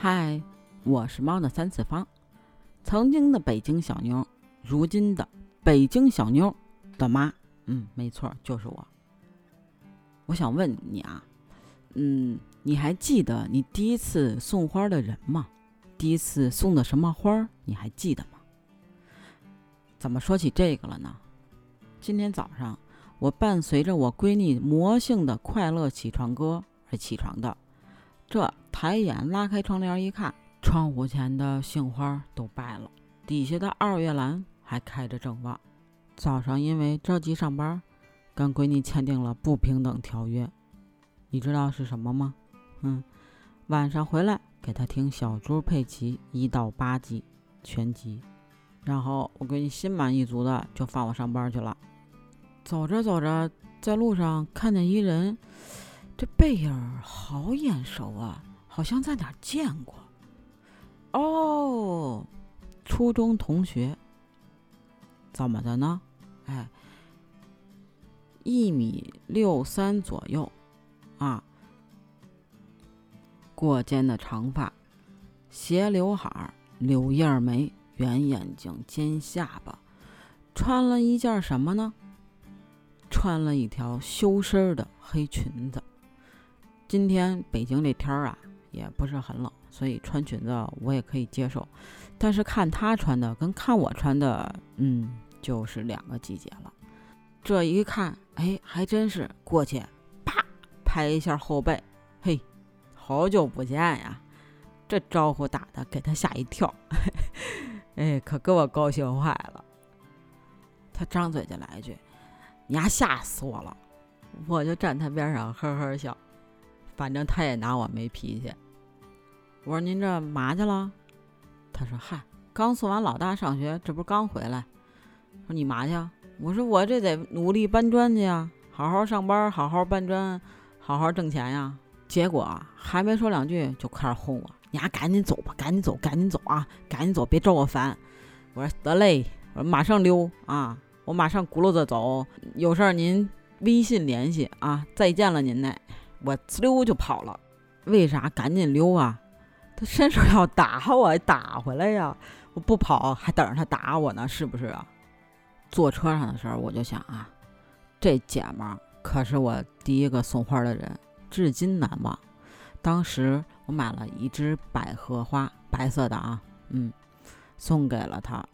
嗨，我是猫的三次方，曾经的北京小妞，如今的北京小妞的妈，嗯，没错，就是我。我想问你啊，嗯，你还记得你第一次送花的人吗？第一次送的什么花，你还记得吗？怎么说起这个了呢？今天早上，我伴随着我闺女魔性的快乐起床歌而起床的。这抬眼拉开窗帘一看，窗户前的杏花都败了，底下的二月兰还开着正旺。早上因为着急上班，跟闺女签订了不平等条约，你知道是什么吗？嗯，晚上回来给她听小猪佩奇一到八集全集。然后我闺女心满意足的就放我上班去了。走着走着，在路上看见一人，这背影好眼熟啊，好像在哪儿见过。哦，初中同学。怎么的呢？哎，一米六三左右，啊，过肩的长发，斜刘海，柳叶眉。圆眼睛、尖下巴，穿了一件什么呢？穿了一条修身的黑裙子。今天北京这天儿啊，也不是很冷，所以穿裙子我也可以接受。但是看他穿的跟看我穿的，嗯，就是两个季节了。这一看，哎，还真是过去，啪拍一下后背，嘿，好久不见呀！这招呼打的，给他吓一跳。哎，可给我高兴坏了。他张嘴就来一句：“你丫吓死我了！”我就站他边上呵呵笑，反正他也拿我没脾气。我说：“您这嘛去了？”他说：“嗨，刚送完老大上学，这不是刚回来。”说：“你嘛去？”我说：“我这得努力搬砖去呀，好好上班，好好搬砖，好好挣钱呀。”结果还没说两句，就开始轰我。你还赶紧走吧，赶紧走，赶紧走啊，赶紧走，别招我烦。我说得嘞，我说马上溜啊，我马上轱辘着走。有事儿您微信联系啊，再见了您嘞。我呲溜就跑了。为啥赶紧溜啊？他伸手要打我，打回来呀！我不跑，还等着他打我呢，是不是啊？坐车上的时候我就想啊，这姐们儿可是我第一个送花的人，至今难忘。当时我买了一支百合花，白色的啊，嗯，送给了他。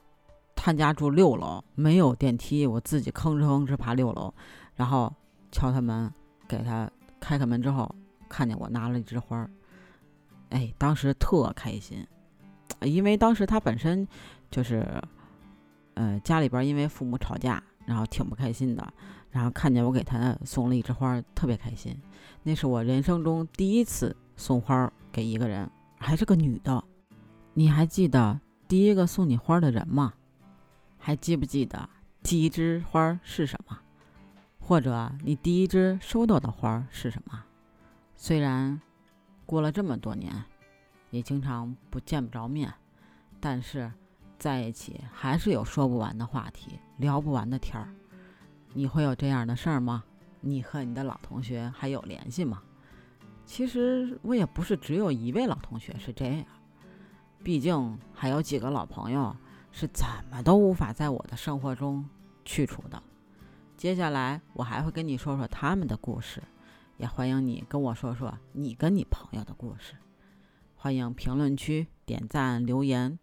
他家住六楼，没有电梯，我自己吭哧吭哧爬六楼，然后敲他门，给他开开门之后，看见我拿了一枝花，哎，当时特开心，因为当时他本身就是，呃，家里边因为父母吵架，然后挺不开心的。然后看见我给他送了一枝花，特别开心。那是我人生中第一次送花给一个人，还是个女的。你还记得第一个送你花的人吗？还记不记得第一枝花是什么？或者你第一支收到的花是什么？虽然过了这么多年，也经常不见不着面，但是在一起还是有说不完的话题，聊不完的天儿。你会有这样的事儿吗？你和你的老同学还有联系吗？其实我也不是只有一位老同学是这样，毕竟还有几个老朋友是怎么都无法在我的生活中去除的。接下来我还会跟你说说他们的故事，也欢迎你跟我说说你跟你朋友的故事。欢迎评论区点赞留言，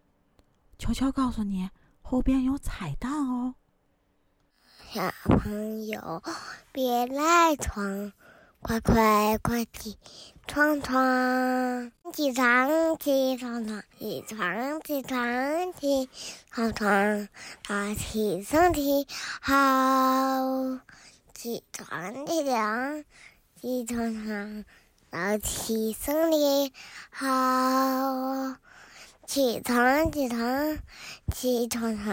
悄悄告诉你后边有彩蛋哦。小朋友，别赖床，快快快起床床！起床起床床，起床起床起床床，早起身体好。起床起床起床床，早起身体好。起床起床起床床。